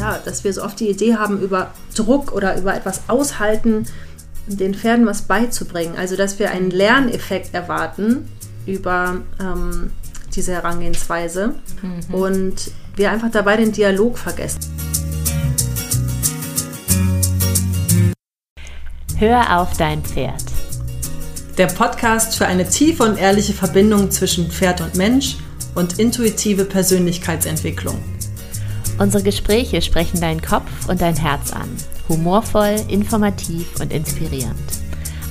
ja, dass wir so oft die Idee haben, über Druck oder über etwas aushalten, den Pferden was beizubringen. Also dass wir einen Lerneffekt erwarten über ähm, diese Herangehensweise mhm. und wir einfach dabei den Dialog vergessen. Hör auf dein Pferd. Der Podcast für eine tiefe und ehrliche Verbindung zwischen Pferd und Mensch und intuitive Persönlichkeitsentwicklung. Unsere Gespräche sprechen deinen Kopf und dein Herz an. Humorvoll, informativ und inspirierend.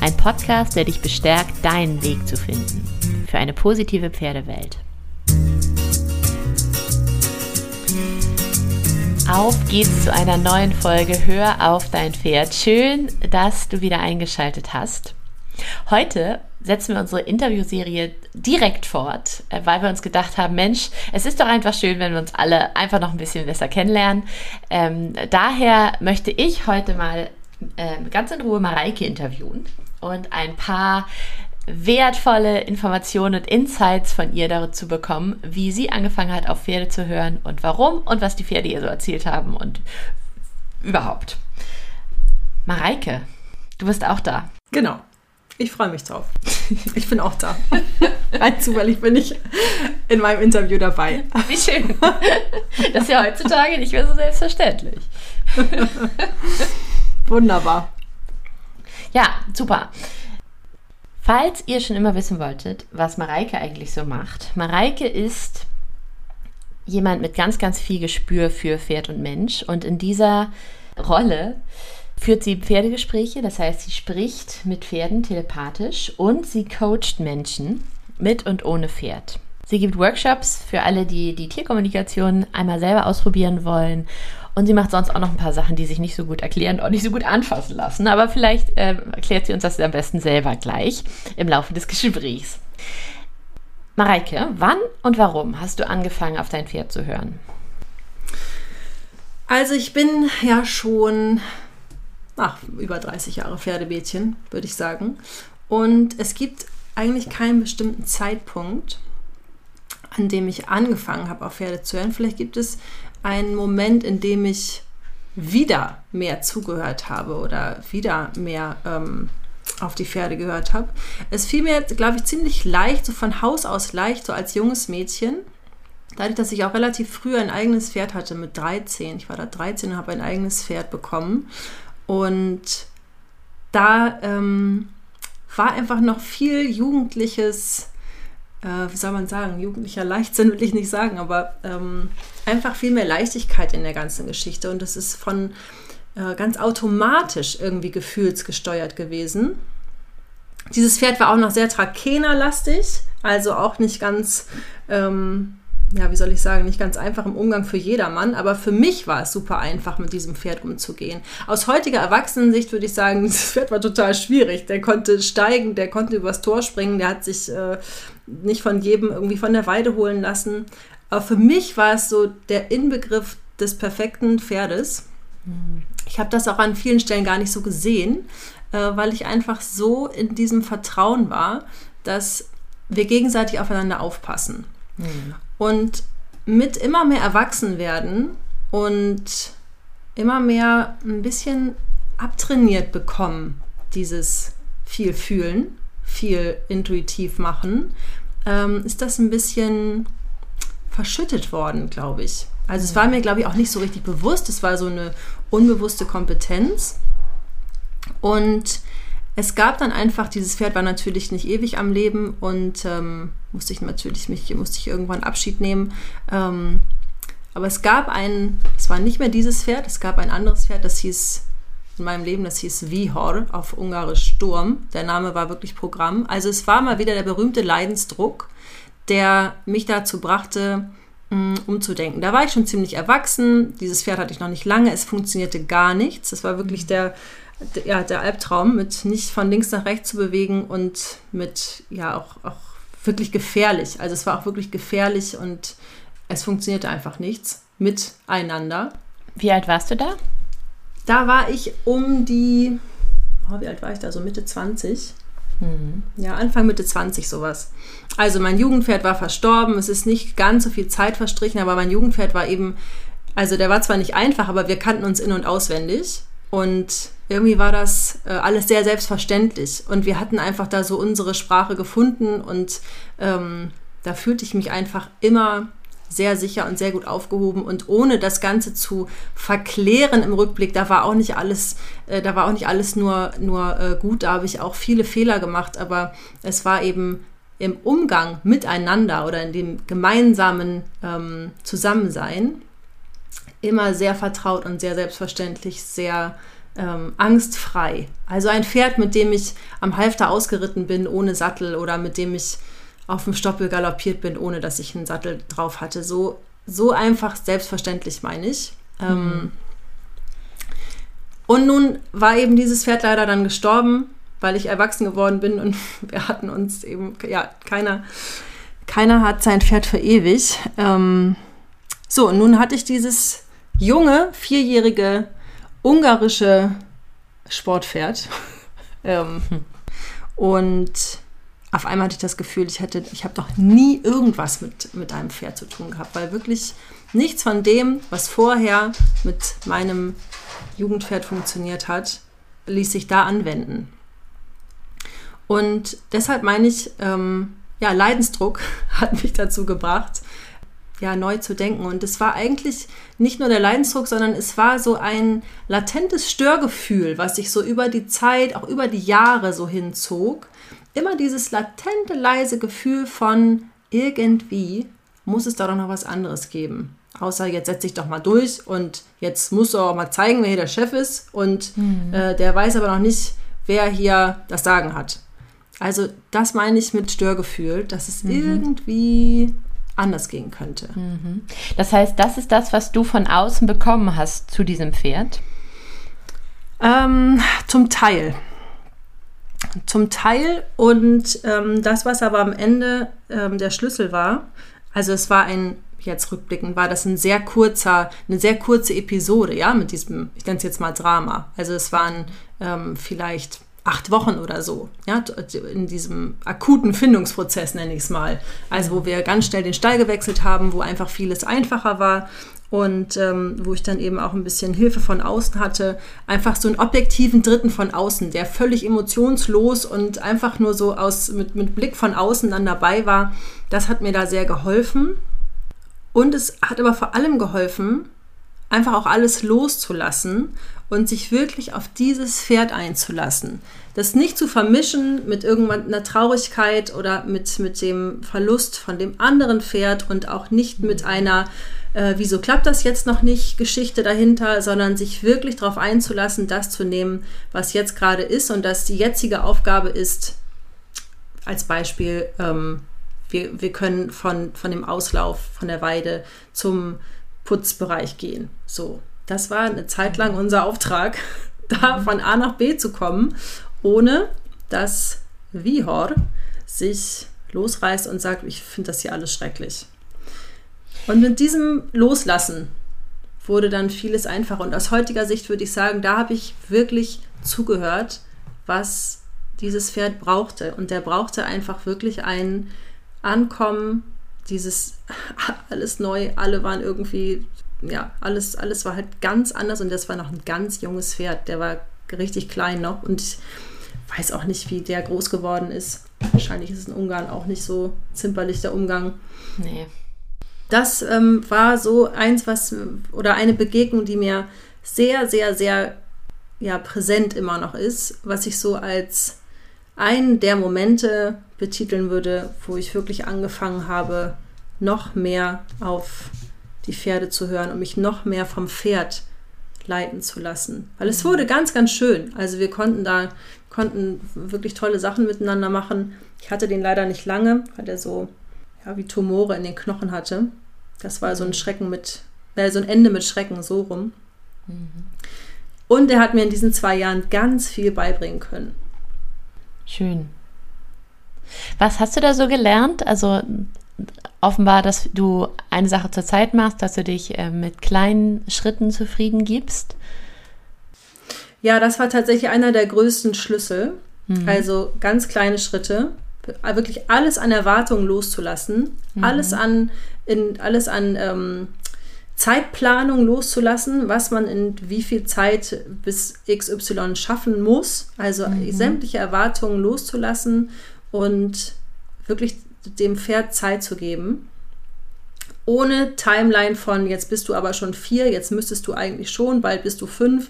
Ein Podcast, der dich bestärkt, deinen Weg zu finden. Für eine positive Pferdewelt. Auf geht's zu einer neuen Folge Hör auf dein Pferd. Schön, dass du wieder eingeschaltet hast. Heute setzen wir unsere Interviewserie direkt fort, äh, weil wir uns gedacht haben, Mensch, es ist doch einfach schön, wenn wir uns alle einfach noch ein bisschen besser kennenlernen. Ähm, daher möchte ich heute mal äh, ganz in Ruhe Mareike interviewen und ein paar wertvolle Informationen und Insights von ihr dazu bekommen, wie sie angefangen hat, auf Pferde zu hören und warum und was die Pferde ihr so erzählt haben und überhaupt. Mareike, du bist auch da. Genau. Ich freue mich drauf. Ich bin auch da. Rein zufällig bin ich in meinem Interview dabei. Wie schön. Das ist ja heutzutage nicht mehr so selbstverständlich. Wunderbar. Ja, super. Falls ihr schon immer wissen wolltet, was Mareike eigentlich so macht, Mareike ist jemand mit ganz, ganz viel Gespür für Pferd und Mensch und in dieser Rolle führt sie Pferdegespräche, das heißt, sie spricht mit Pferden telepathisch und sie coacht Menschen mit und ohne Pferd. Sie gibt Workshops für alle, die die Tierkommunikation einmal selber ausprobieren wollen. Und sie macht sonst auch noch ein paar Sachen, die sich nicht so gut erklären und nicht so gut anfassen lassen. Aber vielleicht äh, erklärt sie uns das am besten selber gleich im Laufe des Gesprächs. Mareike, wann und warum hast du angefangen, auf dein Pferd zu hören? Also ich bin ja schon ach, über 30 Jahre Pferdemädchen, würde ich sagen. Und es gibt eigentlich keinen bestimmten Zeitpunkt, an dem ich angefangen habe, auf Pferde zu hören. Vielleicht gibt es einen Moment, in dem ich wieder mehr zugehört habe oder wieder mehr ähm, auf die Pferde gehört habe. Es fiel mir, glaube ich, ziemlich leicht, so von Haus aus leicht, so als junges Mädchen. Dadurch, dass ich auch relativ früh ein eigenes Pferd hatte mit 13. Ich war da 13 und habe ein eigenes Pferd bekommen. Und da ähm, war einfach noch viel jugendliches, äh, wie soll man sagen, jugendlicher Leichtsinn will ich nicht sagen, aber ähm, einfach viel mehr Leichtigkeit in der ganzen Geschichte. Und es ist von äh, ganz automatisch irgendwie gefühlsgesteuert gewesen. Dieses Pferd war auch noch sehr Trakehner-lastig, also auch nicht ganz ähm, ja, wie soll ich sagen, nicht ganz einfach im Umgang für jedermann, aber für mich war es super einfach, mit diesem Pferd umzugehen. Aus heutiger Erwachsenensicht würde ich sagen, das Pferd war total schwierig. Der konnte steigen, der konnte übers Tor springen, der hat sich äh, nicht von jedem irgendwie von der Weide holen lassen. Aber für mich war es so der Inbegriff des perfekten Pferdes. Ich habe das auch an vielen Stellen gar nicht so gesehen, äh, weil ich einfach so in diesem Vertrauen war, dass wir gegenseitig aufeinander aufpassen. Mhm. Und mit immer mehr Erwachsenwerden und immer mehr ein bisschen abtrainiert bekommen, dieses viel fühlen, viel intuitiv machen, ähm, ist das ein bisschen verschüttet worden, glaube ich. Also es war mir, glaube ich, auch nicht so richtig bewusst. Es war so eine unbewusste Kompetenz. Und es gab dann einfach, dieses Pferd war natürlich nicht ewig am Leben und ähm, musste ich natürlich mich, musste ich irgendwann Abschied nehmen. Ähm, aber es gab ein, es war nicht mehr dieses Pferd, es gab ein anderes Pferd, das hieß in meinem Leben, das hieß Vihor, auf Ungarisch Sturm. Der Name war wirklich Programm. Also es war mal wieder der berühmte Leidensdruck, der mich dazu brachte, mm, umzudenken. Da war ich schon ziemlich erwachsen. Dieses Pferd hatte ich noch nicht lange. Es funktionierte gar nichts. Es war wirklich der ja, der Albtraum, mit nicht von links nach rechts zu bewegen und mit, ja, auch, auch wirklich gefährlich. Also es war auch wirklich gefährlich und es funktionierte einfach nichts miteinander. Wie alt warst du da? Da war ich um die, oh, wie alt war ich da? So Mitte 20. Mhm. Ja, Anfang Mitte 20 sowas. Also mein Jugendpferd war verstorben. Es ist nicht ganz so viel Zeit verstrichen, aber mein Jugendpferd war eben Also der war zwar nicht einfach, aber wir kannten uns in und auswendig. Und irgendwie war das äh, alles sehr selbstverständlich. Und wir hatten einfach da so unsere Sprache gefunden und ähm, da fühlte ich mich einfach immer sehr sicher und sehr gut aufgehoben. Und ohne das Ganze zu verklären im Rückblick, da war auch nicht alles, äh, da war auch nicht alles nur, nur äh, gut, da habe ich auch viele Fehler gemacht, aber es war eben im Umgang miteinander oder in dem gemeinsamen ähm, Zusammensein immer sehr vertraut und sehr selbstverständlich, sehr ähm, angstfrei. Also ein Pferd, mit dem ich am Halfter ausgeritten bin, ohne Sattel oder mit dem ich auf dem Stoppel galoppiert bin, ohne dass ich einen Sattel drauf hatte. So, so einfach selbstverständlich meine ich. Ähm, mhm. und nun war eben dieses Pferd leider dann gestorben, weil ich erwachsen geworden bin und wir hatten uns eben, ja, keiner, keiner hat sein Pferd für ewig. Ähm, so, und nun hatte ich dieses junge, vierjährige ungarische Sportpferd. ähm, und auf einmal hatte ich das Gefühl, ich hätte, ich habe doch nie irgendwas mit, mit einem Pferd zu tun gehabt, weil wirklich nichts von dem, was vorher mit meinem Jugendpferd funktioniert hat, ließ sich da anwenden. Und deshalb meine ich, ähm, ja, Leidensdruck hat mich dazu gebracht, ja, neu zu denken. Und es war eigentlich nicht nur der Leidensdruck, sondern es war so ein latentes Störgefühl, was sich so über die Zeit, auch über die Jahre so hinzog, immer dieses latente, leise Gefühl von irgendwie muss es da doch noch was anderes geben. Außer jetzt setz dich doch mal durch und jetzt musst du auch mal zeigen, wer hier der Chef ist und mhm. äh, der weiß aber noch nicht, wer hier das Sagen hat. Also das meine ich mit Störgefühl, dass es mhm. irgendwie anders gehen könnte. Mhm. Das heißt, das ist das, was du von außen bekommen hast zu diesem Pferd? Ähm, zum Teil zum Teil. Und ähm, das, was aber am Ende ähm, der Schlüssel war, also es war ein, jetzt rückblickend, war das ein sehr kurzer, eine sehr kurze Episode, ja, mit diesem, ich nenne es jetzt mal Drama. Also es waren ähm, vielleicht acht Wochen oder so, ja, in diesem akuten Findungsprozess nenne ich es mal. Also wo wir ganz schnell den Stall gewechselt haben, wo einfach vieles einfacher war und ähm, wo ich dann eben auch ein bisschen Hilfe von außen hatte. Einfach so einen objektiven Dritten von außen, der völlig emotionslos und einfach nur so aus, mit, mit Blick von außen dann dabei war. Das hat mir da sehr geholfen. Und es hat aber vor allem geholfen, einfach auch alles loszulassen und sich wirklich auf dieses Pferd einzulassen. Das nicht zu vermischen mit irgendeiner Traurigkeit oder mit, mit dem Verlust von dem anderen Pferd und auch nicht mit einer äh, wieso klappt das jetzt noch nicht, Geschichte dahinter, sondern sich wirklich darauf einzulassen, das zu nehmen, was jetzt gerade ist und dass die jetzige Aufgabe ist, als Beispiel, ähm, wir, wir können von, von dem Auslauf von der Weide zum Putzbereich gehen. So, das war eine Zeit lang unser Auftrag, da von A nach B zu kommen, ohne dass Vihor sich losreißt und sagt, ich finde das hier alles schrecklich. Und mit diesem Loslassen wurde dann vieles einfacher. Und aus heutiger Sicht würde ich sagen, da habe ich wirklich zugehört, was dieses Pferd brauchte. Und der brauchte einfach wirklich ein Ankommen, dieses alles neu, alle waren irgendwie, ja, alles, alles war halt ganz anders und das war noch ein ganz junges Pferd, der war richtig klein noch und ich weiß auch nicht, wie der groß geworden ist. Wahrscheinlich ist es in Ungarn auch nicht so zimperlich der Umgang. Nee das ähm, war so eins, was oder eine Begegnung, die mir sehr, sehr, sehr ja, präsent immer noch ist, was ich so als einen der Momente betiteln würde, wo ich wirklich angefangen habe, noch mehr auf die Pferde zu hören und mich noch mehr vom Pferd leiten zu lassen. Weil es wurde ganz, ganz schön. Also wir konnten da, konnten wirklich tolle Sachen miteinander machen. Ich hatte den leider nicht lange, weil er so ja, wie Tumore in den Knochen hatte. Das war so ein Schrecken mit, äh, so ein Ende mit Schrecken, so rum. Mhm. Und er hat mir in diesen zwei Jahren ganz viel beibringen können. Schön. Was hast du da so gelernt? Also offenbar, dass du eine Sache zur Zeit machst, dass du dich äh, mit kleinen Schritten zufrieden gibst. Ja, das war tatsächlich einer der größten Schlüssel. Mhm. Also ganz kleine Schritte wirklich alles an Erwartungen loszulassen, mhm. alles an, in, alles an ähm, Zeitplanung loszulassen, was man in wie viel Zeit bis XY schaffen muss. Also mhm. sämtliche Erwartungen loszulassen und wirklich dem Pferd Zeit zu geben. Ohne Timeline von jetzt bist du aber schon vier, jetzt müsstest du eigentlich schon, bald bist du fünf.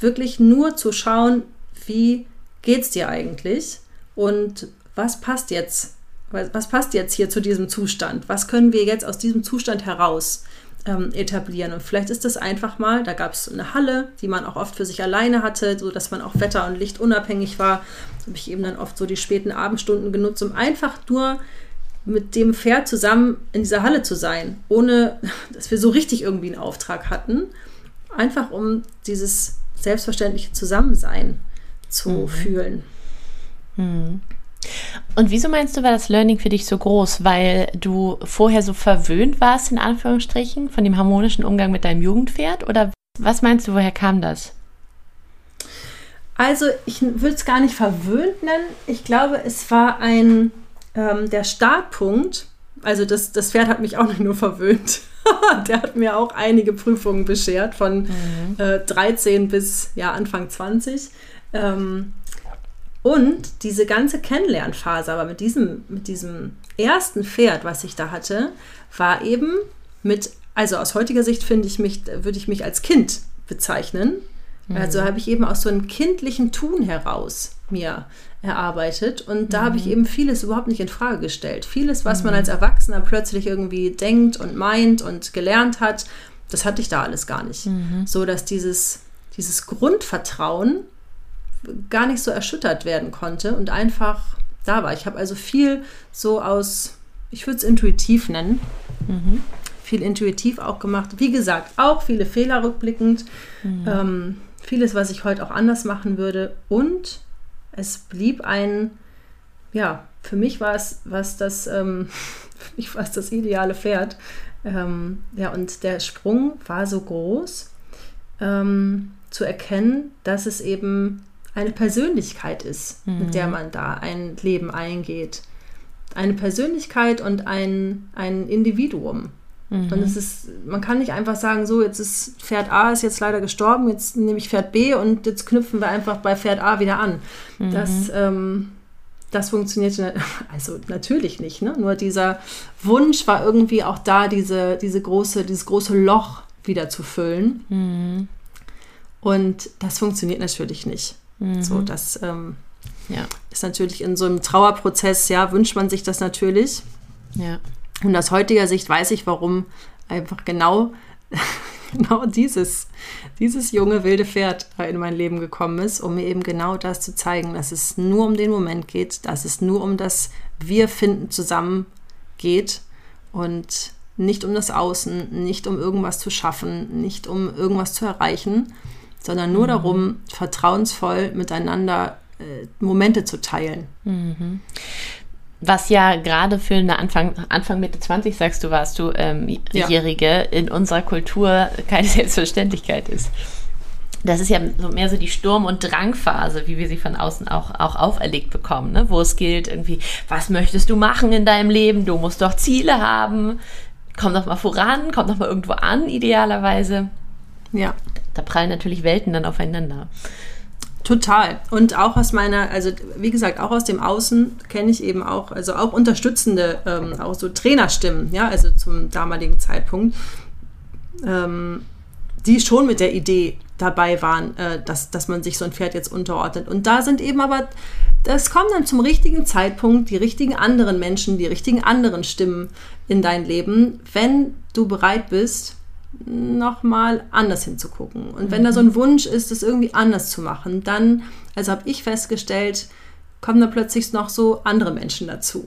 Wirklich nur zu schauen, wie geht es dir eigentlich und was passt jetzt? Was passt jetzt hier zu diesem Zustand? Was können wir jetzt aus diesem Zustand heraus ähm, etablieren? Und vielleicht ist das einfach mal, da gab es eine Halle, die man auch oft für sich alleine hatte, so dass man auch Wetter und Licht unabhängig war. Da habe ich eben dann oft so die späten Abendstunden genutzt, um einfach nur mit dem Pferd zusammen in dieser Halle zu sein, ohne dass wir so richtig irgendwie einen Auftrag hatten. Einfach um dieses selbstverständliche Zusammensein zu mhm. fühlen. Mhm. Und wieso meinst du, war das Learning für dich so groß? Weil du vorher so verwöhnt warst, in Anführungsstrichen, von dem harmonischen Umgang mit deinem Jugendpferd? Oder was meinst du, woher kam das? Also, ich würde es gar nicht verwöhnt nennen. Ich glaube, es war ein, ähm, der Startpunkt. Also, das, das Pferd hat mich auch nicht nur verwöhnt. der hat mir auch einige Prüfungen beschert, von mhm. äh, 13 bis ja, Anfang 20. Ähm, und diese ganze Kennenlernphase, aber mit diesem, mit diesem ersten Pferd, was ich da hatte, war eben mit, also aus heutiger Sicht finde ich mich, würde ich mich als Kind bezeichnen. Mhm. Also habe ich eben aus so einem kindlichen Tun heraus mir erarbeitet. Und da mhm. habe ich mhm. eben vieles überhaupt nicht in Frage gestellt. Vieles, was mhm. man als Erwachsener plötzlich irgendwie denkt und meint und gelernt hat, das hatte ich da alles gar nicht. Mhm. So dass dieses, dieses Grundvertrauen gar nicht so erschüttert werden konnte und einfach da war. Ich habe also viel so aus, ich würde es intuitiv nennen, mhm. viel intuitiv auch gemacht. Wie gesagt, auch viele Fehler rückblickend, mhm. ähm, vieles, was ich heute auch anders machen würde. Und es blieb ein, ja, für mich war es was das, ähm, für mich war es das ideale Pferd. Ähm, ja, und der Sprung war so groß, ähm, zu erkennen, dass es eben eine Persönlichkeit ist, mhm. mit der mhm. man da ein Leben eingeht. Eine Persönlichkeit und ein, ein Individuum. Mhm. Und es ist, man kann nicht einfach sagen, so, jetzt ist Pferd A ist jetzt leider gestorben, jetzt nehme ich Pferd B und jetzt knüpfen wir einfach bei Pferd A wieder an. Mhm. Das, ähm, das funktioniert also natürlich nicht. Ne? Nur dieser Wunsch war irgendwie auch da, diese, diese große, dieses große Loch wieder zu füllen. Mhm. Und das funktioniert natürlich nicht. Mhm. So, das ähm, ja. ist natürlich in so einem Trauerprozess, ja, wünscht man sich das natürlich. Ja. Und aus heutiger Sicht weiß ich, warum einfach genau, genau dieses, dieses junge wilde Pferd in mein Leben gekommen ist, um mir eben genau das zu zeigen, dass es nur um den Moment geht, dass es nur um das Wir finden zusammen geht und nicht um das Außen, nicht um irgendwas zu schaffen, nicht um irgendwas zu erreichen, sondern nur mhm. darum, vertrauensvoll miteinander äh, Momente zu teilen. Mhm. Was ja gerade für eine Anfang, Anfang Mitte 20, sagst du, warst du ähm, Jährige, ja. in unserer Kultur keine Selbstverständlichkeit ist. Das ist ja so mehr so die Sturm- und Drangphase, wie wir sie von außen auch, auch auferlegt bekommen, ne? wo es gilt irgendwie, was möchtest du machen in deinem Leben? Du musst doch Ziele haben. Komm doch mal voran, komm doch mal irgendwo an, idealerweise. Ja. Da prallen natürlich Welten dann aufeinander. Total. Und auch aus meiner, also wie gesagt, auch aus dem Außen kenne ich eben auch, also auch unterstützende, ähm, auch so Trainerstimmen, ja, also zum damaligen Zeitpunkt, ähm, die schon mit der Idee dabei waren, äh, dass, dass man sich so ein Pferd jetzt unterordnet. Und da sind eben aber, das kommt dann zum richtigen Zeitpunkt, die richtigen anderen Menschen, die richtigen anderen Stimmen in dein Leben, wenn du bereit bist, nochmal anders hinzugucken. Und wenn da so ein Wunsch ist, das irgendwie anders zu machen, dann, also habe ich festgestellt, kommen da plötzlich noch so andere Menschen dazu,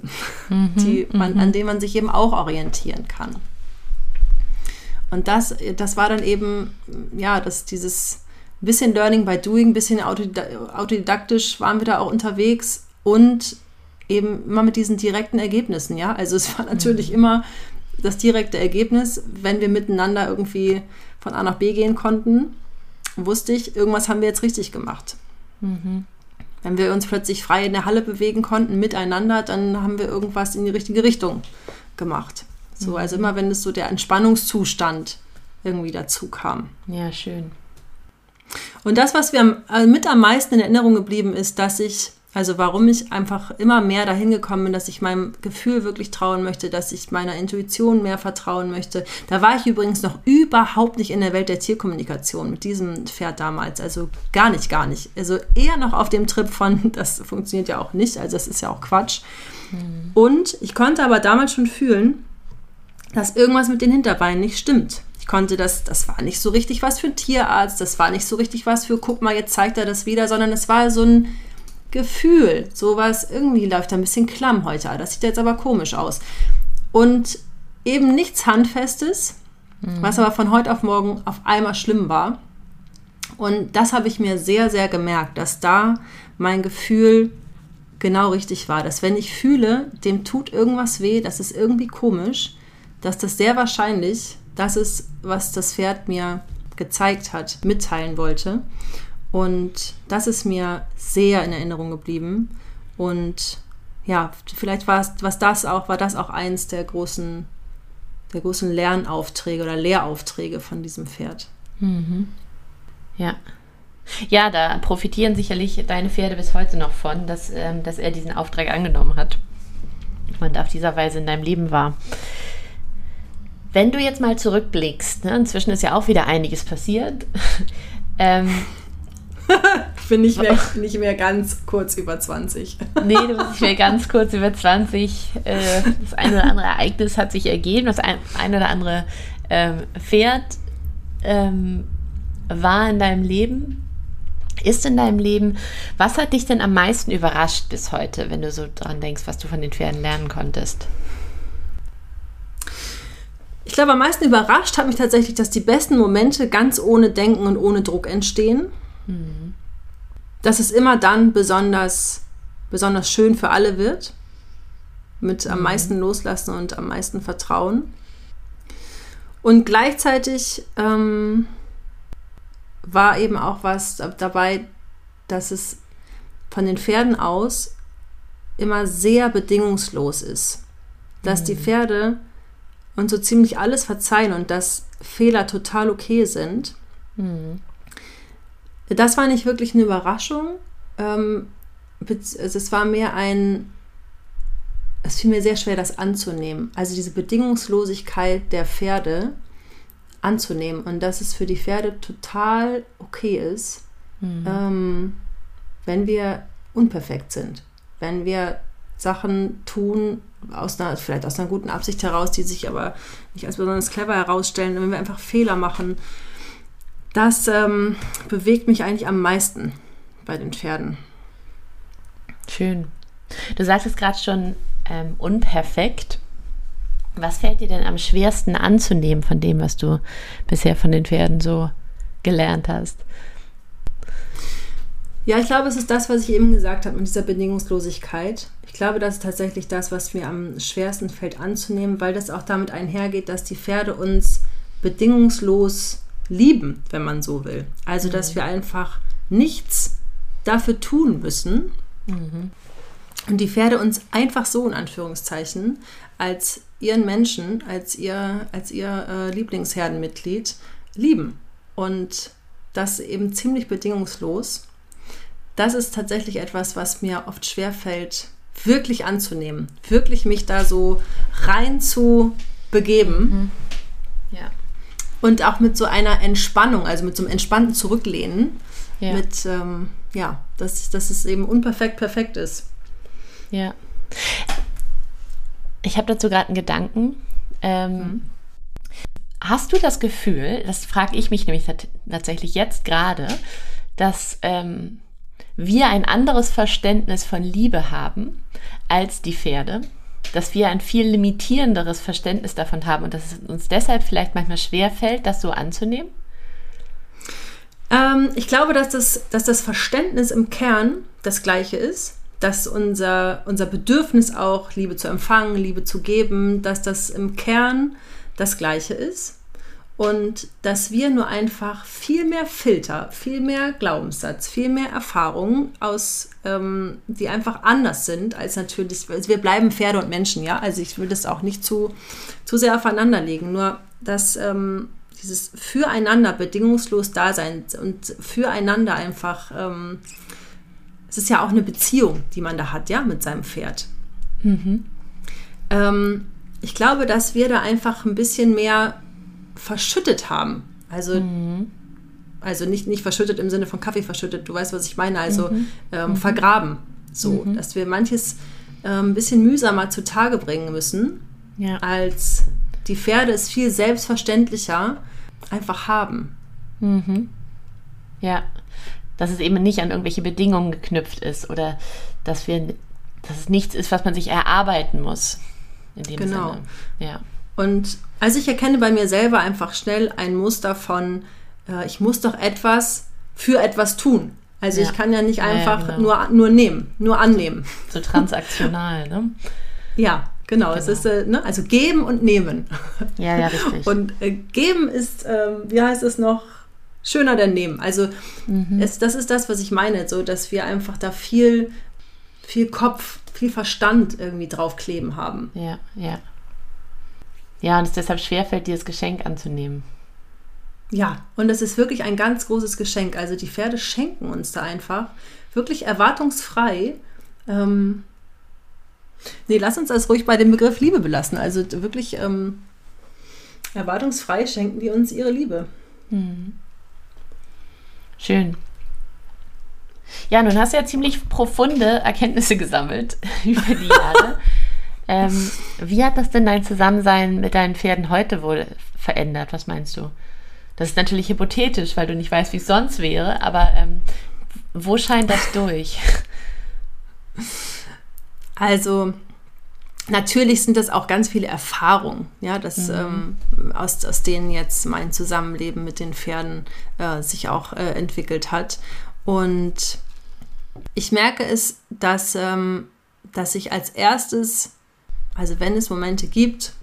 mhm, die man, mhm. an denen man sich eben auch orientieren kann. Und das, das war dann eben, ja, dass dieses bisschen Learning by Doing, bisschen autodidaktisch waren wir da auch unterwegs und eben immer mit diesen direkten Ergebnissen, ja. Also es war natürlich mhm. immer das direkte Ergebnis, wenn wir miteinander irgendwie von A nach B gehen konnten, wusste ich, irgendwas haben wir jetzt richtig gemacht. Mhm. Wenn wir uns plötzlich frei in der Halle bewegen konnten, miteinander, dann haben wir irgendwas in die richtige Richtung gemacht. So, mhm. also immer wenn es so der Entspannungszustand irgendwie dazu kam. Ja, schön. Und das, was mir äh, mit am meisten in Erinnerung geblieben ist, dass ich also warum ich einfach immer mehr dahin gekommen bin, dass ich meinem Gefühl wirklich trauen möchte, dass ich meiner Intuition mehr vertrauen möchte. Da war ich übrigens noch überhaupt nicht in der Welt der Tierkommunikation mit diesem Pferd damals. Also gar nicht, gar nicht. Also eher noch auf dem Trip von, das funktioniert ja auch nicht, also das ist ja auch Quatsch. Mhm. Und ich konnte aber damals schon fühlen, dass irgendwas mit den Hinterbeinen nicht stimmt. Ich konnte das, das war nicht so richtig was für ein Tierarzt, das war nicht so richtig was für, guck mal, jetzt zeigt er das wieder, sondern es war so ein Gefühl. Sowas, irgendwie läuft da ein bisschen klamm heute. Das sieht jetzt aber komisch aus. Und eben nichts Handfestes, mhm. was aber von heute auf morgen auf einmal schlimm war. Und das habe ich mir sehr, sehr gemerkt, dass da mein Gefühl genau richtig war. Dass wenn ich fühle, dem tut irgendwas weh, das ist irgendwie komisch, dass das sehr wahrscheinlich das ist, was das Pferd mir gezeigt hat, mitteilen wollte. Und das ist mir sehr in Erinnerung geblieben. Und ja, vielleicht war es, was das auch, war das auch eins der großen, der großen Lernaufträge oder Lehraufträge von diesem Pferd. Mhm. Ja. Ja, da profitieren sicherlich deine Pferde bis heute noch von, dass, ähm, dass er diesen Auftrag angenommen hat und auf dieser Weise in deinem Leben war. Wenn du jetzt mal zurückblickst, ne, inzwischen ist ja auch wieder einiges passiert. ähm, ich bin nicht mehr, nicht mehr ganz kurz über 20. nee, du bist nicht mehr ganz kurz über 20. Äh, das eine oder andere Ereignis hat sich ergeben, das ein, ein oder andere ähm, Pferd ähm, war in deinem Leben, ist in deinem Leben. Was hat dich denn am meisten überrascht bis heute, wenn du so dran denkst, was du von den Pferden lernen konntest? Ich glaube, am meisten überrascht hat mich tatsächlich, dass die besten Momente ganz ohne Denken und ohne Druck entstehen. Dass es immer dann besonders, besonders schön für alle wird, mit am mhm. meisten Loslassen und am meisten Vertrauen. Und gleichzeitig ähm, war eben auch was dabei, dass es von den Pferden aus immer sehr bedingungslos ist. Dass mhm. die Pferde uns so ziemlich alles verzeihen und dass Fehler total okay sind. Mhm. Das war nicht wirklich eine Überraschung. Ähm, also es war mehr ein, es fiel mir sehr schwer, das anzunehmen. Also diese Bedingungslosigkeit der Pferde anzunehmen und dass es für die Pferde total okay ist, mhm. ähm, wenn wir unperfekt sind, wenn wir Sachen tun, aus einer, vielleicht aus einer guten Absicht heraus, die sich aber nicht als besonders clever herausstellen, wenn wir einfach Fehler machen das ähm, bewegt mich eigentlich am meisten bei den Pferden. Schön. Du sagtest gerade schon ähm, unperfekt. Was fällt dir denn am schwersten anzunehmen von dem, was du bisher von den Pferden so gelernt hast? Ja, ich glaube, es ist das, was ich eben gesagt habe mit dieser Bedingungslosigkeit. Ich glaube, das ist tatsächlich das, was mir am schwersten fällt anzunehmen, weil das auch damit einhergeht, dass die Pferde uns bedingungslos lieben, wenn man so will. Also, dass mhm. wir einfach nichts dafür tun müssen. Mhm. Und die Pferde uns einfach so in Anführungszeichen als ihren Menschen, als ihr, als ihr äh, Lieblingsherdenmitglied lieben. Und das eben ziemlich bedingungslos. Das ist tatsächlich etwas, was mir oft schwerfällt, wirklich anzunehmen, wirklich mich da so rein zu begeben. Mhm. Ja. Und auch mit so einer Entspannung, also mit so einem entspannten Zurücklehnen. Ja. Mit, ähm, ja, dass, dass es eben unperfekt perfekt ist. Ja. Ich habe dazu gerade einen Gedanken. Ähm, mhm. Hast du das Gefühl, das frage ich mich nämlich tatsächlich jetzt gerade, dass ähm, wir ein anderes Verständnis von Liebe haben als die Pferde? Dass wir ein viel limitierenderes Verständnis davon haben und dass es uns deshalb vielleicht manchmal schwer fällt, das so anzunehmen? Ähm, ich glaube, dass das, dass das Verständnis im Kern das gleiche ist, dass unser, unser Bedürfnis auch, Liebe zu empfangen, Liebe zu geben, dass das im Kern das gleiche ist und dass wir nur einfach viel mehr Filter, viel mehr Glaubenssatz, viel mehr Erfahrungen aus, ähm, die einfach anders sind als natürlich, also wir bleiben Pferde und Menschen, ja, also ich will das auch nicht zu, zu sehr aufeinander legen, nur dass ähm, dieses Füreinander bedingungslos da sein und füreinander einfach, ähm, es ist ja auch eine Beziehung, die man da hat, ja, mit seinem Pferd. Mhm. Ähm, ich glaube, dass wir da einfach ein bisschen mehr verschüttet haben. Also, mhm. also nicht, nicht verschüttet im Sinne von Kaffee verschüttet, du weißt, was ich meine, also mhm. Ähm, mhm. vergraben. So, mhm. dass wir manches ein bisschen mühsamer zutage bringen müssen, ja. als die Pferde es viel selbstverständlicher einfach haben. Mhm. Ja, dass es eben nicht an irgendwelche Bedingungen geknüpft ist oder dass wir, dass es nichts ist, was man sich erarbeiten muss. In dem genau. Sinne. Ja. Und also ich erkenne bei mir selber einfach schnell ein Muster von, äh, ich muss doch etwas für etwas tun. Also ja. ich kann ja nicht einfach ja, genau. nur, nur nehmen, nur annehmen. So transaktional, ne? Ja, genau. genau. Es ist äh, ne? also geben und nehmen. Ja, ja, richtig. Und äh, geben ist, ähm, wie heißt es noch? Schöner denn nehmen. Also mhm. es, das ist das, was ich meine, so dass wir einfach da viel, viel Kopf, viel Verstand irgendwie draufkleben haben. Ja, ja. Ja, und es deshalb schwerfällt, dir das Geschenk anzunehmen. Ja, und es ist wirklich ein ganz großes Geschenk. Also die Pferde schenken uns da einfach wirklich erwartungsfrei. Ähm, nee, lass uns das ruhig bei dem Begriff Liebe belassen. Also wirklich ähm, erwartungsfrei schenken die uns ihre Liebe. Mhm. Schön. Ja, nun hast du ja ziemlich profunde Erkenntnisse gesammelt über die Jahre. Ähm, wie hat das denn dein Zusammensein mit deinen Pferden heute wohl verändert? Was meinst du? Das ist natürlich hypothetisch, weil du nicht weißt, wie es sonst wäre, aber ähm, wo scheint das durch? Also, natürlich sind das auch ganz viele Erfahrungen, ja, das, mhm. ähm, aus, aus denen jetzt mein Zusammenleben mit den Pferden äh, sich auch äh, entwickelt hat. Und ich merke es, dass, ähm, dass ich als erstes, also wenn es Momente gibt,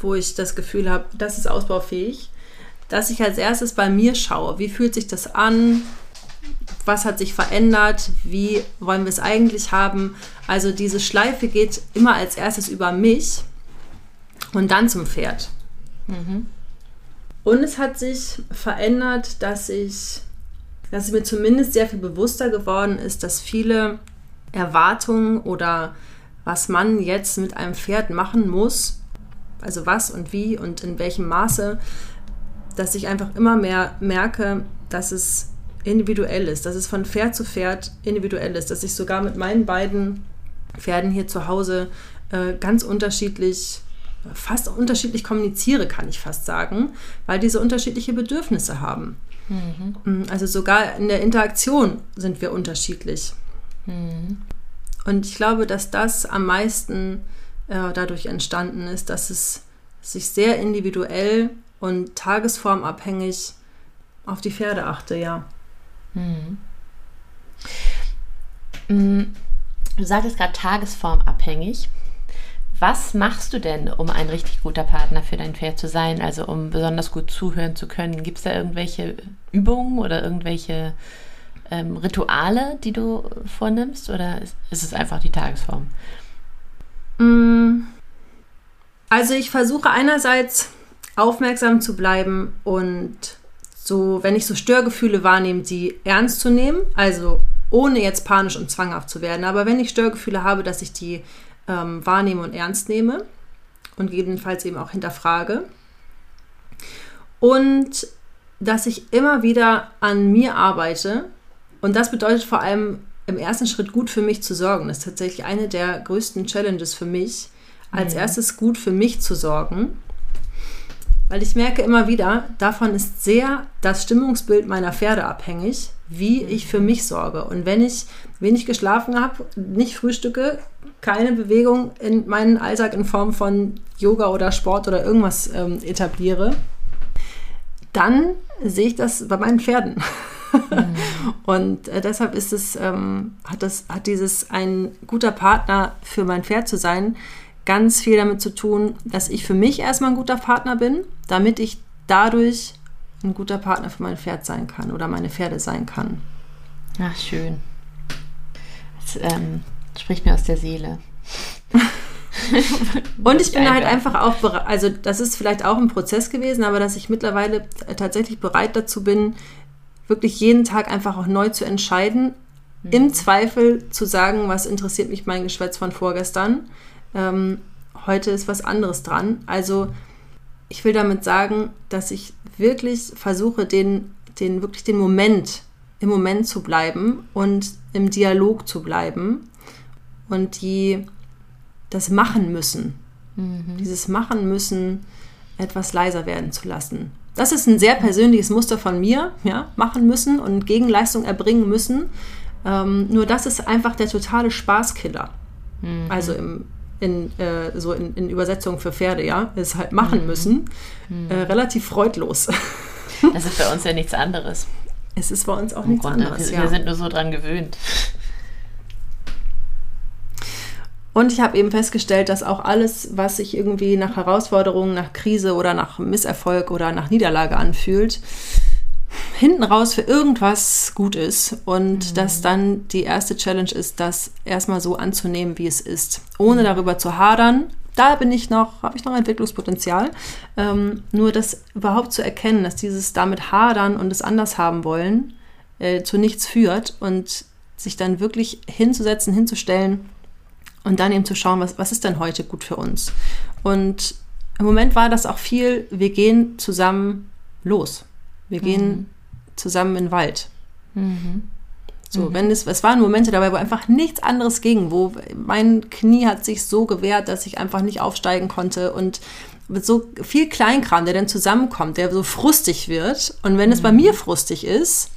wo ich das Gefühl habe, das ist ausbaufähig, dass ich als erstes bei mir schaue, wie fühlt sich das an, was hat sich verändert, wie wollen wir es eigentlich haben. Also diese Schleife geht immer als erstes über mich und dann zum Pferd. Mhm. Und es hat sich verändert, dass ich, dass es mir zumindest sehr viel bewusster geworden ist, dass viele Erwartungen oder was man jetzt mit einem Pferd machen muss, also was und wie und in welchem Maße, dass ich einfach immer mehr merke, dass es individuell ist, dass es von Pferd zu Pferd individuell ist, dass ich sogar mit meinen beiden Pferden hier zu Hause äh, ganz unterschiedlich, fast unterschiedlich kommuniziere, kann ich fast sagen, weil diese unterschiedliche Bedürfnisse haben. Mhm. Also sogar in der Interaktion sind wir unterschiedlich. Mhm. Und ich glaube, dass das am meisten äh, dadurch entstanden ist, dass es sich sehr individuell und tagesformabhängig auf die Pferde achte, ja. Hm. Du sagtest gerade tagesformabhängig. Was machst du denn, um ein richtig guter Partner für dein Pferd zu sein, also um besonders gut zuhören zu können? Gibt es da irgendwelche Übungen oder irgendwelche ähm, Rituale, die du vornimmst oder ist, ist es einfach die Tagesform? Mm. Also ich versuche einerseits aufmerksam zu bleiben und so, wenn ich so Störgefühle wahrnehme, sie ernst zu nehmen, also ohne jetzt panisch und zwanghaft zu werden, aber wenn ich Störgefühle habe, dass ich die ähm, wahrnehme und ernst nehme und gegebenenfalls eben auch hinterfrage und dass ich immer wieder an mir arbeite und das bedeutet vor allem im ersten Schritt gut für mich zu sorgen. Das ist tatsächlich eine der größten Challenges für mich, als mhm. erstes gut für mich zu sorgen weil ich merke immer wieder, davon ist sehr das Stimmungsbild meiner Pferde abhängig, wie ich für mich sorge. Und wenn ich wenig geschlafen habe, nicht frühstücke, keine Bewegung in meinen Alltag in Form von Yoga oder Sport oder irgendwas ähm, etabliere, dann sehe ich das bei meinen Pferden. Mhm. Und äh, deshalb ist es, ähm, hat, das, hat dieses ein guter Partner für mein Pferd zu sein, ganz viel damit zu tun, dass ich für mich erstmal ein guter Partner bin, damit ich dadurch ein guter Partner für mein Pferd sein kann oder meine Pferde sein kann. Ach, schön. Das ähm, spricht mir aus der Seele. Und ich bin halt einfach auch, bereit, also das ist vielleicht auch ein Prozess gewesen, aber dass ich mittlerweile tatsächlich bereit dazu bin, wirklich jeden Tag einfach auch neu zu entscheiden, mhm. im Zweifel zu sagen, was interessiert mich mein Geschwätz von vorgestern. Ähm, heute ist was anderes dran. Also ich will damit sagen, dass ich wirklich versuche, den, den wirklich den Moment im Moment zu bleiben und im Dialog zu bleiben und die das machen müssen, mhm. dieses machen müssen, etwas leiser werden zu lassen. Das ist ein sehr persönliches Muster von mir, ja, machen müssen und Gegenleistung erbringen müssen. Ähm, nur das ist einfach der totale Spaßkiller. Mhm. Also im, in, äh, so in, in, Übersetzung für Pferde, ja, ist halt machen mhm. müssen. Mhm. Äh, relativ freudlos. Das ist bei uns ja nichts anderes. Es ist bei uns auch Im nichts Grunde, anderes. Wir, ja. wir sind nur so dran gewöhnt. Und ich habe eben festgestellt, dass auch alles, was sich irgendwie nach Herausforderungen, nach Krise oder nach Misserfolg oder nach Niederlage anfühlt, hinten raus für irgendwas gut ist und mhm. dass dann die erste Challenge ist, das erstmal so anzunehmen, wie es ist, ohne mhm. darüber zu hadern. Da bin ich noch, habe ich noch Entwicklungspotenzial. Ähm, nur das überhaupt zu erkennen, dass dieses damit hadern und es anders haben wollen äh, zu nichts führt und sich dann wirklich hinzusetzen, hinzustellen und dann eben zu schauen, was, was ist denn heute gut für uns. Und im Moment war das auch viel, wir gehen zusammen los. Wir mhm. gehen zusammen in den Wald. Mhm. So, mhm. wenn es, es waren Momente dabei, wo einfach nichts anderes ging, wo mein Knie hat sich so gewehrt, dass ich einfach nicht aufsteigen konnte und mit so viel Kleinkram, der dann zusammenkommt, der so frustig wird. Und wenn es bei mhm. mir frustig ist,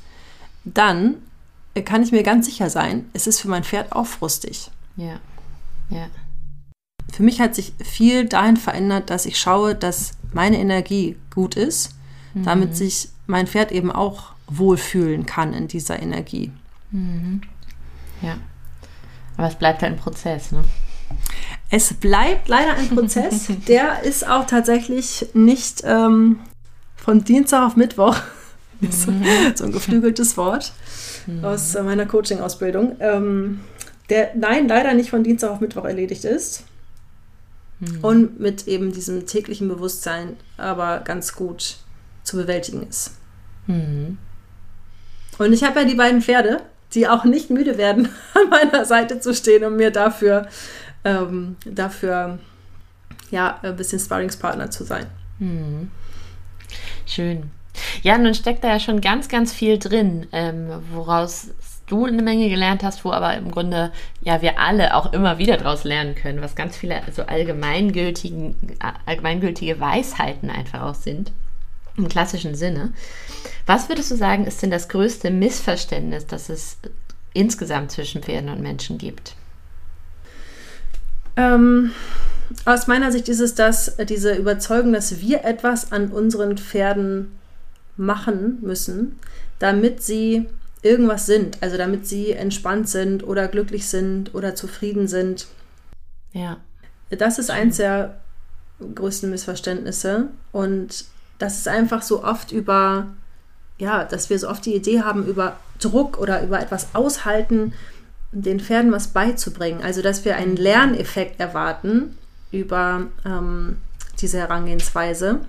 dann kann ich mir ganz sicher sein, es ist für mein Pferd auch frustig. Ja. Ja. Für mich hat sich viel dahin verändert, dass ich schaue, dass meine Energie gut ist, mhm. damit sich mein Pferd eben auch wohlfühlen kann in dieser Energie. Mhm. Ja. Aber es bleibt halt ein Prozess, ne? Es bleibt leider ein Prozess. Der ist auch tatsächlich nicht ähm, von Dienstag auf Mittwoch. Mhm. so ein geflügeltes Wort mhm. aus meiner Coaching-Ausbildung. Ähm, der nein, leider nicht von Dienstag auf Mittwoch erledigt ist. Mhm. Und mit eben diesem täglichen Bewusstsein aber ganz gut zu bewältigen ist. Mhm. Und ich habe ja die beiden Pferde, die auch nicht müde werden, an meiner Seite zu stehen und mir dafür, ähm, dafür ja, ein bisschen Sparringspartner zu sein. Mhm. Schön. Ja, nun steckt da ja schon ganz, ganz viel drin, ähm, woraus du eine Menge gelernt hast, wo aber im Grunde ja wir alle auch immer wieder daraus lernen können, was ganz viele so allgemeingültigen, allgemeingültige Weisheiten einfach auch sind, im klassischen Sinne. Was würdest du sagen, ist denn das größte Missverständnis, das es insgesamt zwischen Pferden und Menschen gibt? Ähm, aus meiner Sicht ist es das, diese Überzeugung, dass wir etwas an unseren Pferden machen müssen, damit sie irgendwas sind, also damit sie entspannt sind oder glücklich sind oder zufrieden sind. Ja. Das ist eins der größten Missverständnisse und das ist einfach so oft über, ja, dass wir so oft die Idee haben, über Druck oder über etwas aushalten, den Pferden was beizubringen. Also, dass wir einen Lerneffekt erwarten über ähm, diese Herangehensweise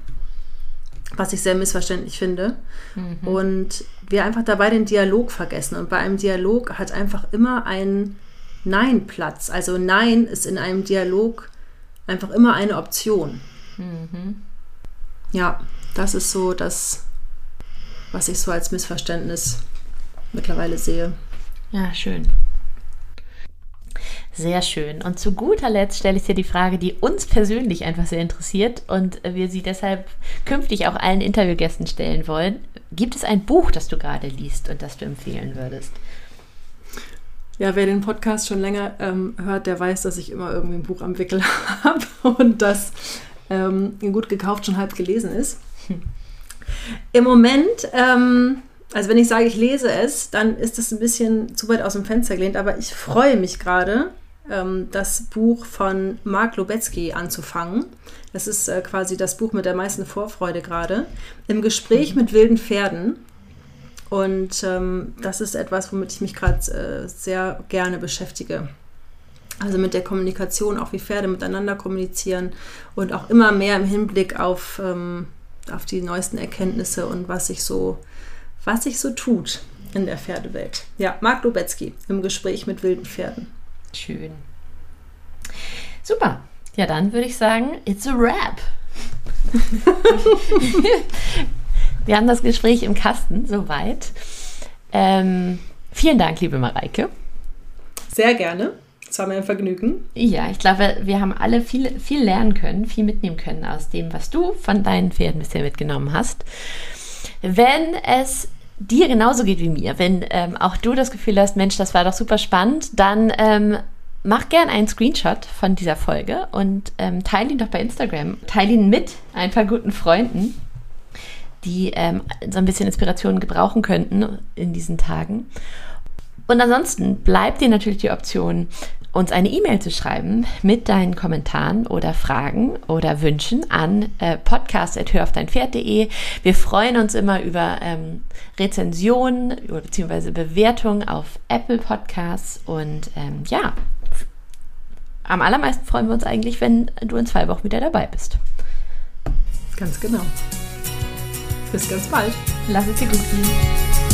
was ich sehr missverständlich finde. Mhm. Und wir einfach dabei den Dialog vergessen. Und bei einem Dialog hat einfach immer ein Nein Platz. Also Nein ist in einem Dialog einfach immer eine Option. Mhm. Ja, das ist so das, was ich so als Missverständnis mittlerweile sehe. Ja, schön. Sehr schön. Und zu guter Letzt stelle ich dir die Frage, die uns persönlich einfach sehr interessiert und wir sie deshalb künftig auch allen Interviewgästen stellen wollen. Gibt es ein Buch, das du gerade liest und das du empfehlen würdest? Ja, wer den Podcast schon länger ähm, hört, der weiß, dass ich immer irgendwie ein Buch am Wickel habe und das ähm, gut gekauft schon halb gelesen ist. Hm. Im Moment ähm, also wenn ich sage, ich lese es, dann ist das ein bisschen zu weit aus dem Fenster gelehnt, aber ich freue mich gerade, das Buch von Mark Lobetzky anzufangen. Das ist äh, quasi das Buch mit der meisten Vorfreude gerade. Im Gespräch mit wilden Pferden. Und ähm, das ist etwas, womit ich mich gerade äh, sehr gerne beschäftige. Also mit der Kommunikation, auch wie Pferde miteinander kommunizieren und auch immer mehr im Hinblick auf, ähm, auf die neuesten Erkenntnisse und was sich so, was sich so tut in der Pferdewelt. Ja, Marc Lubetzky im Gespräch mit wilden Pferden. Schön. Super. Ja, dann würde ich sagen, it's a wrap. Wir haben das Gespräch im Kasten, soweit. Ähm, vielen Dank, liebe Mareike. Sehr gerne. Es war mir ein Vergnügen. Ja, ich glaube, wir haben alle viel, viel lernen können, viel mitnehmen können aus dem, was du von deinen Pferden bisher mitgenommen hast. Wenn es dir genauso geht wie mir, wenn ähm, auch du das Gefühl hast, Mensch, das war doch super spannend, dann ähm, mach gern einen Screenshot von dieser Folge und ähm, teile ihn doch bei Instagram. Teile ihn mit ein paar guten Freunden, die ähm, so ein bisschen Inspiration gebrauchen könnten in diesen Tagen. Und ansonsten bleibt dir natürlich die Option, uns eine E-Mail zu schreiben mit deinen Kommentaren oder Fragen oder Wünschen an äh, podcast.höraufdeinpferd.de. Wir freuen uns immer über ähm, Rezensionen bzw. Bewertungen auf Apple Podcasts und ähm, ja, am allermeisten freuen wir uns eigentlich, wenn du in zwei Wochen wieder dabei bist. Ganz genau. Bis ganz bald. Lass es dir gut gehen.